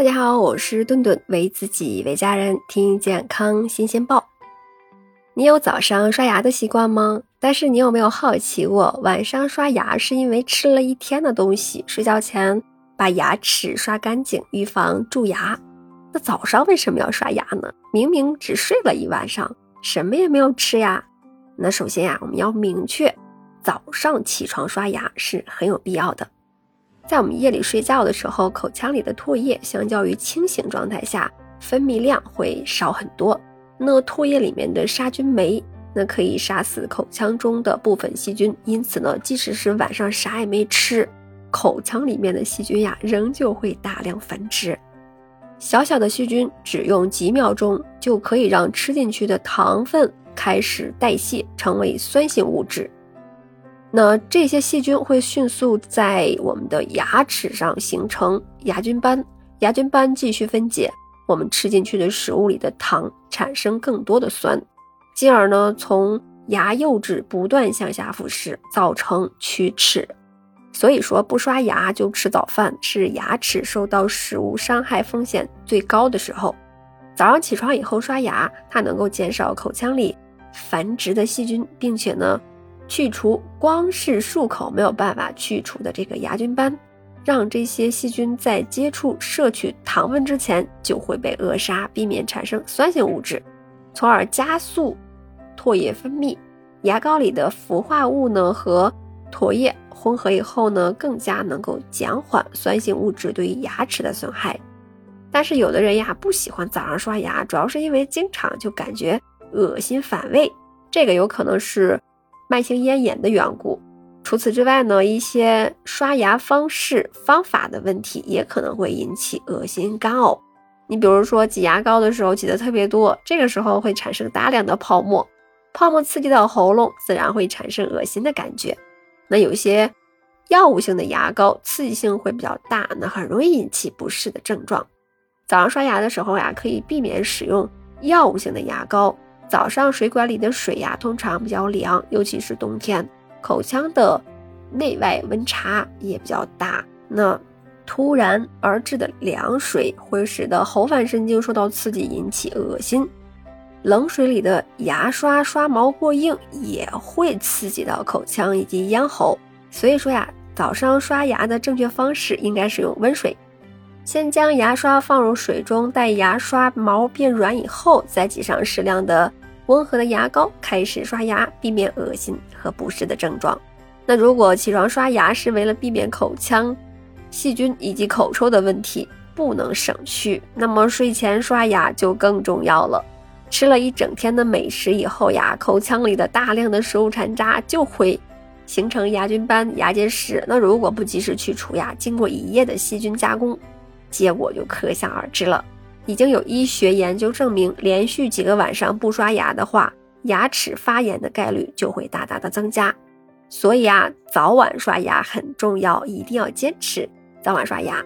大家好，我是顿顿，为自己为家人听健康新鲜报。你有早上刷牙的习惯吗？但是你有没有好奇过，晚上刷牙是因为吃了一天的东西，睡觉前把牙齿刷干净，预防蛀牙。那早上为什么要刷牙呢？明明只睡了一晚上，什么也没有吃呀。那首先呀，我们要明确，早上起床刷牙是很有必要的。在我们夜里睡觉的时候，口腔里的唾液相较于清醒状态下分泌量会少很多。那唾液里面的杀菌酶，那可以杀死口腔中的部分细菌。因此呢，即使是晚上啥也没吃，口腔里面的细菌呀，仍旧会大量繁殖。小小的细菌只用几秒钟就可以让吃进去的糖分开始代谢，成为酸性物质。那这些细菌会迅速在我们的牙齿上形成牙菌斑，牙菌斑继续分解我们吃进去的食物里的糖，产生更多的酸，进而呢从牙釉质不断向下腐蚀，造成龋齿。所以说，不刷牙就吃早饭是牙齿受到食物伤害风险最高的时候。早上起床以后刷牙，它能够减少口腔里繁殖的细菌，并且呢。去除光是漱口没有办法去除的这个牙菌斑，让这些细菌在接触摄取糖分之前就会被扼杀，避免产生酸性物质，从而加速唾液分泌。牙膏里的氟化物呢和唾液混合以后呢，更加能够减缓酸性物质对于牙齿的损害。但是有的人呀不喜欢早上刷牙，主要是因为经常就感觉恶心反胃，这个有可能是。慢性咽炎的缘故，除此之外呢，一些刷牙方式方法的问题也可能会引起恶心干呕。你比如说挤牙膏的时候挤的特别多，这个时候会产生大量的泡沫，泡沫刺激到喉咙，自然会产生恶心的感觉。那有些药物性的牙膏刺激性会比较大，那很容易引起不适的症状。早上刷牙的时候呀，可以避免使用药物性的牙膏。早上水管里的水呀，通常比较凉，尤其是冬天，口腔的内外温差也比较大。那突然而至的凉水会使得喉返神经受到刺激，引起恶心。冷水里的牙刷刷毛过硬，也会刺激到口腔以及咽喉。所以说呀，早上刷牙的正确方式应该是用温水。先将牙刷放入水中，待牙刷毛变软以后，再挤上适量的。温和的牙膏开始刷牙，避免恶心和不适的症状。那如果起床刷牙是为了避免口腔细菌以及口臭的问题，不能省去。那么睡前刷牙就更重要了。吃了一整天的美食以后呀，口腔里的大量的食物残渣就会形成牙菌斑、牙结石。那如果不及时去除呀，经过一夜的细菌加工，结果就可想而知了。已经有医学研究证明，连续几个晚上不刷牙的话，牙齿发炎的概率就会大大的增加。所以啊，早晚刷牙很重要，一定要坚持早晚刷牙。